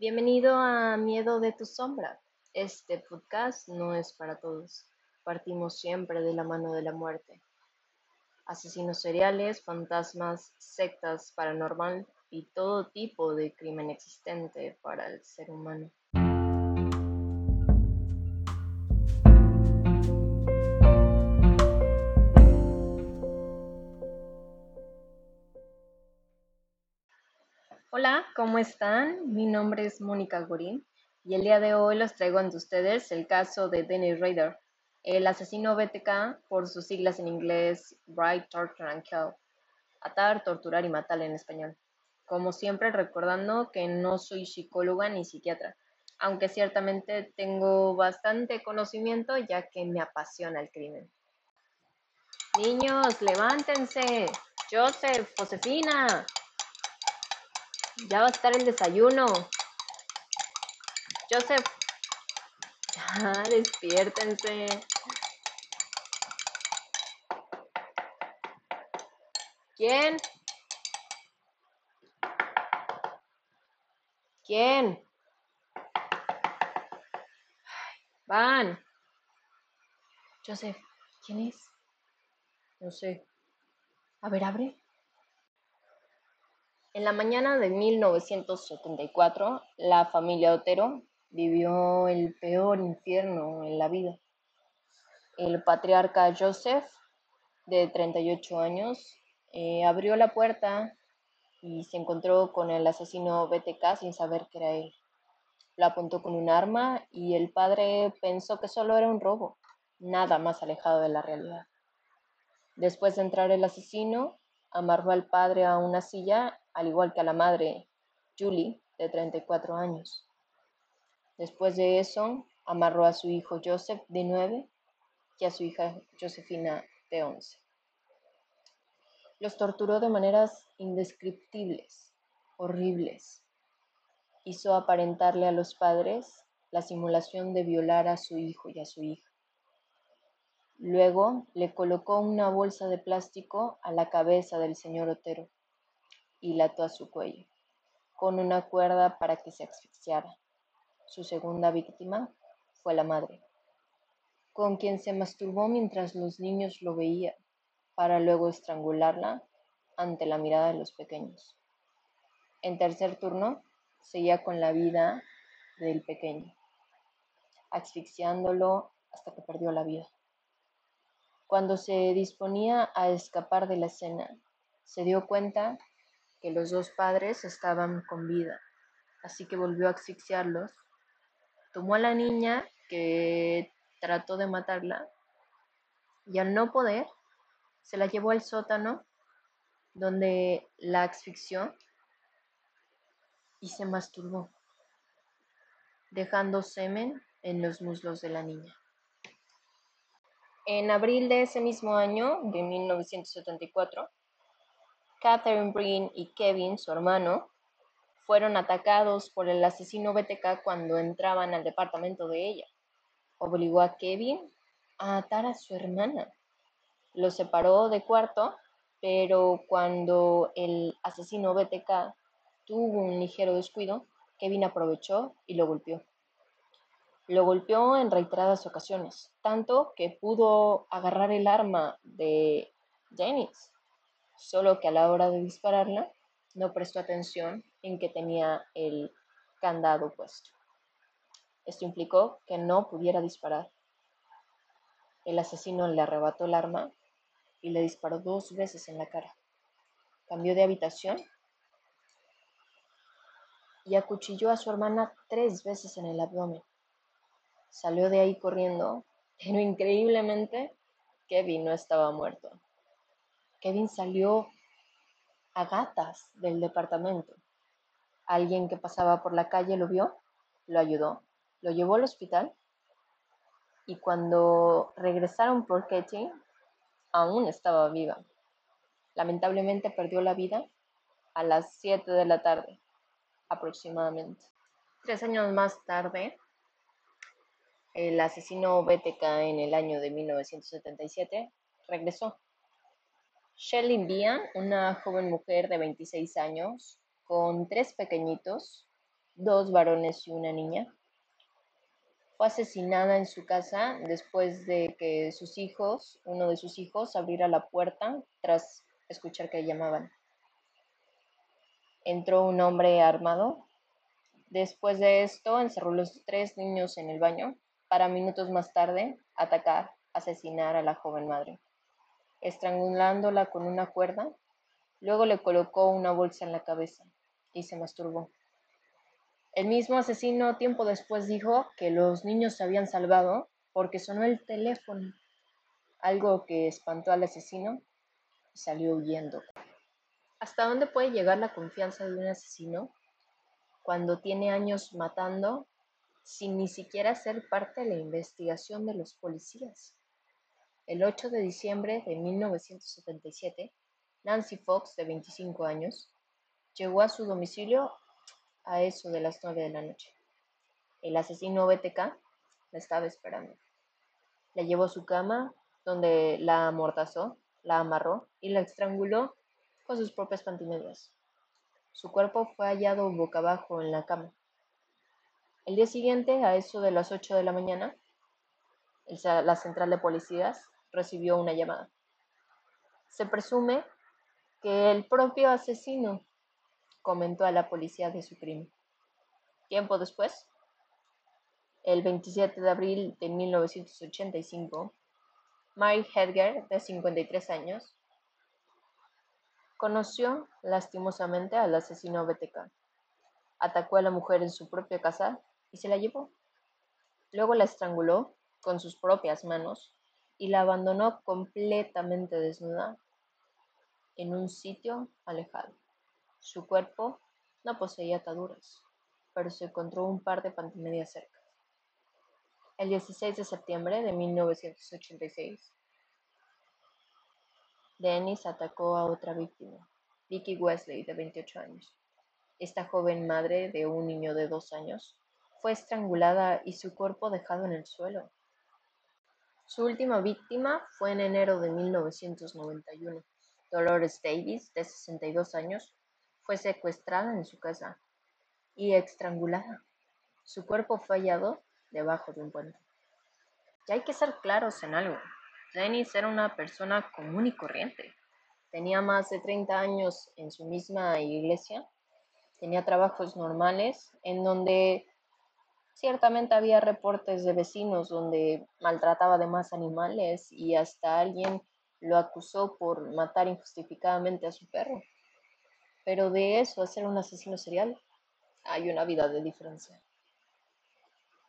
Bienvenido a Miedo de tu sombra. Este podcast no es para todos. Partimos siempre de la mano de la muerte. Asesinos seriales, fantasmas, sectas paranormal y todo tipo de crimen existente para el ser humano. Hola, ¿cómo están? Mi nombre es Mónica Gorín y el día de hoy les traigo ante ustedes el caso de Dennis Rader, el asesino BTK por sus siglas en inglés Bright, Torture and Kill, atar, torturar y matar en español. Como siempre recordando que no soy psicóloga ni psiquiatra, aunque ciertamente tengo bastante conocimiento ya que me apasiona el crimen. Niños, levántense. Joseph, Josefina, ya va a estar el desayuno. Joseph. Ya, despiértense. ¿Quién? ¿Quién? Van. Joseph, ¿quién es? No sé. A ver, abre. En la mañana de 1974, la familia Otero vivió el peor infierno en la vida. El patriarca Joseph, de 38 años, eh, abrió la puerta y se encontró con el asesino BTK sin saber que era él. Lo apuntó con un arma y el padre pensó que solo era un robo, nada más alejado de la realidad. Después de entrar el asesino, amarró al padre a una silla al igual que a la madre, Julie, de 34 años. Después de eso, amarró a su hijo Joseph, de 9, y a su hija Josefina, de 11. Los torturó de maneras indescriptibles, horribles. Hizo aparentarle a los padres la simulación de violar a su hijo y a su hija. Luego le colocó una bolsa de plástico a la cabeza del señor Otero y la ató a su cuello, con una cuerda para que se asfixiara. Su segunda víctima fue la madre, con quien se masturbó mientras los niños lo veían, para luego estrangularla ante la mirada de los pequeños. En tercer turno, seguía con la vida del pequeño, asfixiándolo hasta que perdió la vida. Cuando se disponía a escapar de la escena, se dio cuenta que los dos padres estaban con vida, así que volvió a asfixiarlos. Tomó a la niña que trató de matarla y al no poder, se la llevó al sótano donde la asfixió y se masturbó, dejando semen en los muslos de la niña. En abril de ese mismo año, de 1974, Catherine Breen y Kevin, su hermano, fueron atacados por el asesino BTK cuando entraban al departamento de ella. Obligó a Kevin a atar a su hermana. Lo separó de cuarto, pero cuando el asesino BTK tuvo un ligero descuido, Kevin aprovechó y lo golpeó. Lo golpeó en reiteradas ocasiones, tanto que pudo agarrar el arma de Dennis solo que a la hora de dispararla no prestó atención en que tenía el candado puesto. Esto implicó que no pudiera disparar. El asesino le arrebató el arma y le disparó dos veces en la cara. Cambió de habitación y acuchilló a su hermana tres veces en el abdomen. Salió de ahí corriendo, pero increíblemente Kevin no estaba muerto. Kevin salió a gatas del departamento. Alguien que pasaba por la calle lo vio, lo ayudó, lo llevó al hospital y cuando regresaron por Katie, aún estaba viva. Lamentablemente perdió la vida a las 7 de la tarde, aproximadamente. Tres años más tarde, el asesino BTK en el año de 1977 regresó Shelley Bian, una joven mujer de 26 años, con tres pequeñitos, dos varones y una niña. Fue asesinada en su casa después de que sus hijos, uno de sus hijos, abriera la puerta tras escuchar que llamaban. Entró un hombre armado. Después de esto, encerró los tres niños en el baño para minutos más tarde atacar, asesinar a la joven madre, estrangulándola con una cuerda. Luego le colocó una bolsa en la cabeza y se masturbó. El mismo asesino tiempo después dijo que los niños se habían salvado porque sonó el teléfono, algo que espantó al asesino y salió huyendo. ¿Hasta dónde puede llegar la confianza de un asesino cuando tiene años matando sin ni siquiera ser parte de la investigación de los policías? El 8 de diciembre de 1977, Nancy Fox, de 25 años, llegó a su domicilio a eso de las 9 de la noche. El asesino BTK la estaba esperando. La llevó a su cama, donde la amordazó, la amarró y la estranguló con sus propias pantimedias. Su cuerpo fue hallado boca abajo en la cama. El día siguiente, a eso de las 8 de la mañana, la central de policías recibió una llamada. Se presume que el propio asesino comentó a la policía de su crimen. Tiempo después, el 27 de abril de 1985, Mary Hedger, de 53 años, Conoció lastimosamente al asesino BTK. Atacó a la mujer en su propia casa y se la llevó. Luego la estranguló con sus propias manos y la abandonó completamente desnuda en un sitio alejado. Su cuerpo no poseía ataduras, pero se encontró un par de pantimedias cerca. El 16 de septiembre de 1986, Dennis atacó a otra víctima, Vicky Wesley, de 28 años. Esta joven madre de un niño de dos años fue estrangulada y su cuerpo dejado en el suelo. Su última víctima fue en enero de 1991. Dolores Davis, de 62 años, fue secuestrada en su casa y estrangulada. Su cuerpo fue hallado debajo de un puente. Y hay que ser claros en algo. Dennis era una persona común y corriente. Tenía más de 30 años en su misma iglesia. Tenía trabajos normales en donde ciertamente había reportes de vecinos donde maltrataba de más animales y hasta alguien lo acusó por matar injustificadamente a su perro. Pero de eso a ser un asesino serial hay una vida de diferencia.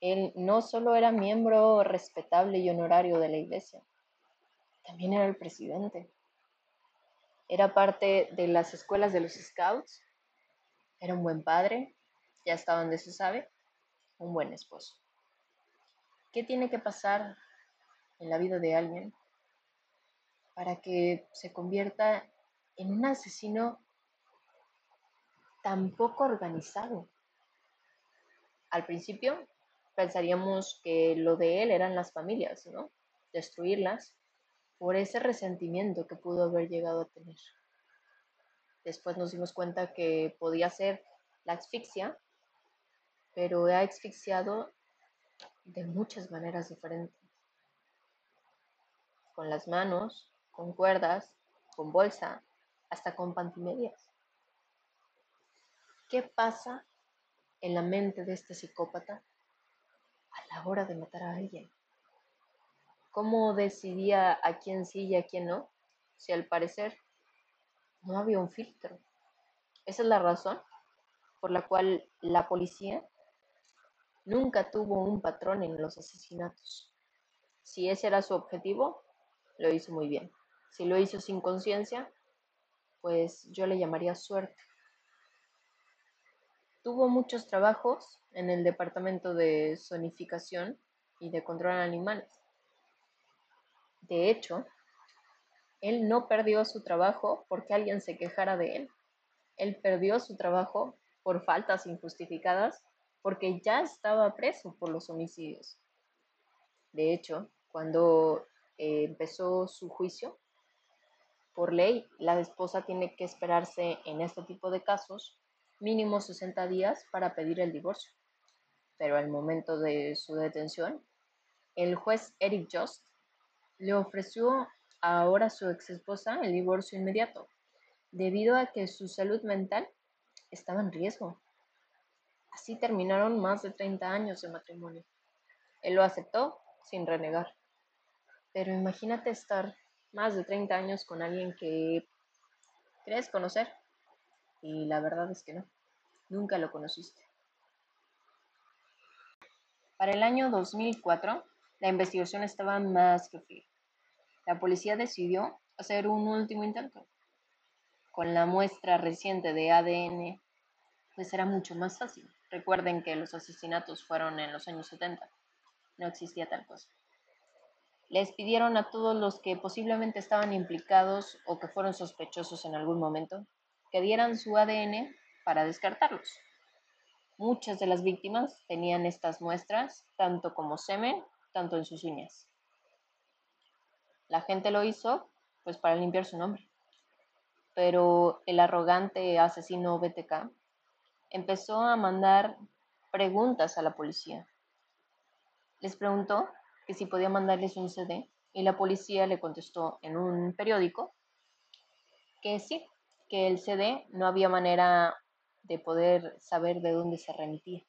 Él no solo era miembro respetable y honorario de la iglesia, también era el presidente. Era parte de las escuelas de los scouts. Era un buen padre, ya hasta donde se sabe, un buen esposo. ¿Qué tiene que pasar en la vida de alguien para que se convierta en un asesino tan poco organizado? Al principio pensaríamos que lo de él eran las familias, ¿no? Destruirlas por ese resentimiento que pudo haber llegado a tener. Después nos dimos cuenta que podía ser la asfixia, pero ha asfixiado de muchas maneras diferentes. Con las manos, con cuerdas, con bolsa, hasta con pantimedias. ¿Qué pasa en la mente de este psicópata a la hora de matar a alguien? cómo decidía a quién sí y a quién no, si al parecer no había un filtro. Esa es la razón por la cual la policía nunca tuvo un patrón en los asesinatos. Si ese era su objetivo, lo hizo muy bien. Si lo hizo sin conciencia, pues yo le llamaría suerte. Tuvo muchos trabajos en el departamento de zonificación y de control animales. De hecho, él no perdió su trabajo porque alguien se quejara de él. Él perdió su trabajo por faltas injustificadas porque ya estaba preso por los homicidios. De hecho, cuando eh, empezó su juicio, por ley, la esposa tiene que esperarse en este tipo de casos mínimo 60 días para pedir el divorcio. Pero al momento de su detención, el juez Eric Jost le ofreció ahora a su ex esposa el divorcio inmediato, debido a que su salud mental estaba en riesgo. Así terminaron más de 30 años de matrimonio. Él lo aceptó sin renegar. Pero imagínate estar más de 30 años con alguien que crees conocer y la verdad es que no, nunca lo conociste. Para el año 2004, la investigación estaba más que fría. La policía decidió hacer un último intento. Con la muestra reciente de ADN, pues era mucho más fácil. Recuerden que los asesinatos fueron en los años 70. No existía tal cosa. Les pidieron a todos los que posiblemente estaban implicados o que fueron sospechosos en algún momento que dieran su ADN para descartarlos. Muchas de las víctimas tenían estas muestras, tanto como semen, tanto en sus uñas. La gente lo hizo, pues para limpiar su nombre. Pero el arrogante asesino BTK empezó a mandar preguntas a la policía. Les preguntó que si podía mandarles un CD y la policía le contestó en un periódico que sí, que el CD no había manera de poder saber de dónde se remitía.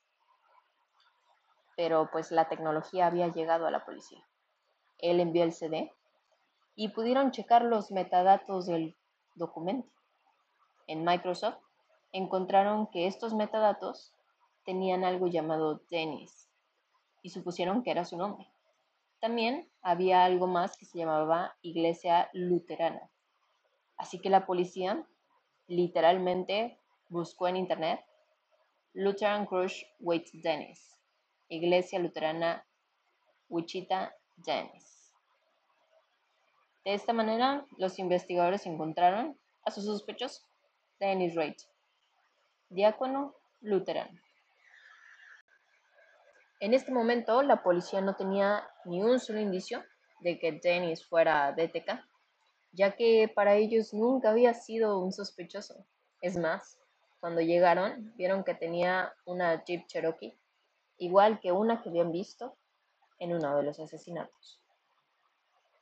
Pero pues la tecnología había llegado a la policía. Él envió el CD y pudieron checar los metadatos del documento. En Microsoft encontraron que estos metadatos tenían algo llamado Dennis y supusieron que era su nombre. También había algo más que se llamaba Iglesia Luterana. Así que la policía literalmente buscó en internet Lutheran Crush with Dennis, Iglesia Luterana Wichita Dennis. De esta manera, los investigadores encontraron a su sospechoso, Dennis Reid, diácono luterano. En este momento, la policía no tenía ni un solo indicio de que Dennis fuera DTK, ya que para ellos nunca había sido un sospechoso. Es más, cuando llegaron, vieron que tenía una Jeep Cherokee, igual que una que habían visto en uno de los asesinatos.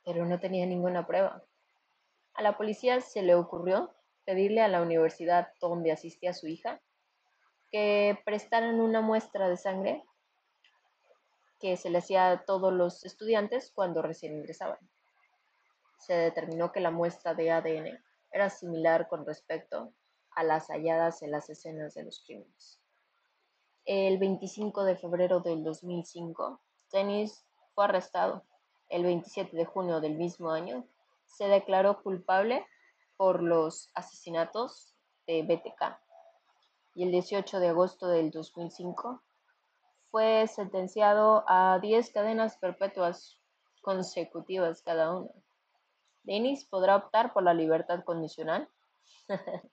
Pero no tenía ninguna prueba. A la policía se le ocurrió pedirle a la universidad donde asistía su hija que prestaran una muestra de sangre que se le hacía a todos los estudiantes cuando recién ingresaban. Se determinó que la muestra de ADN era similar con respecto a las halladas en las escenas de los crímenes. El 25 de febrero del 2005, Dennis fue arrestado. El 27 de junio del mismo año, se declaró culpable por los asesinatos de BTK. Y el 18 de agosto del 2005 fue sentenciado a 10 cadenas perpetuas consecutivas cada una. Dennis podrá optar por la libertad condicional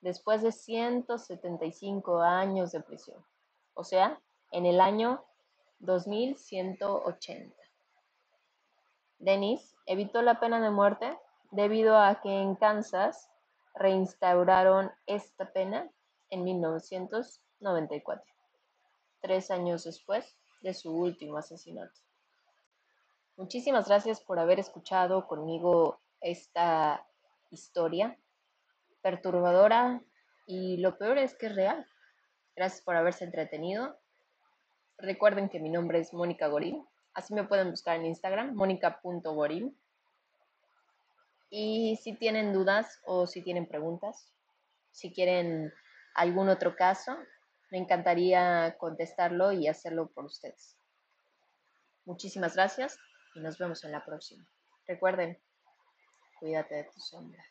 después de 175 años de prisión, o sea, en el año 2180. Dennis evitó la pena de muerte debido a que en Kansas reinstauraron esta pena en 1994 tres años después de su último asesinato. Muchísimas gracias por haber escuchado conmigo esta historia perturbadora y lo peor es que es real. Gracias por haberse entretenido. Recuerden que mi nombre es Mónica Gorín. Así me pueden buscar en Instagram, mónica.gorín. Y si tienen dudas o si tienen preguntas, si quieren algún otro caso, me encantaría contestarlo y hacerlo por ustedes. Muchísimas gracias y nos vemos en la próxima. Recuerden, cuídate de tu sombra.